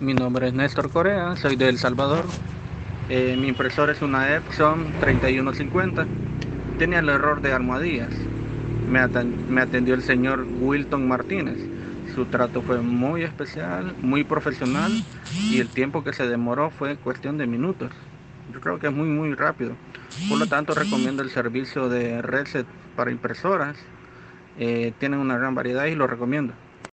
Mi nombre es Néstor Corea, soy de El Salvador. Eh, mi impresora es una Epson 3150. Tenía el error de almohadillas. Me, me atendió el señor Wilton Martínez. Su trato fue muy especial, muy profesional y el tiempo que se demoró fue cuestión de minutos. Yo creo que es muy muy rápido. Por lo tanto recomiendo el servicio de Reset para impresoras. Eh, tienen una gran variedad y lo recomiendo.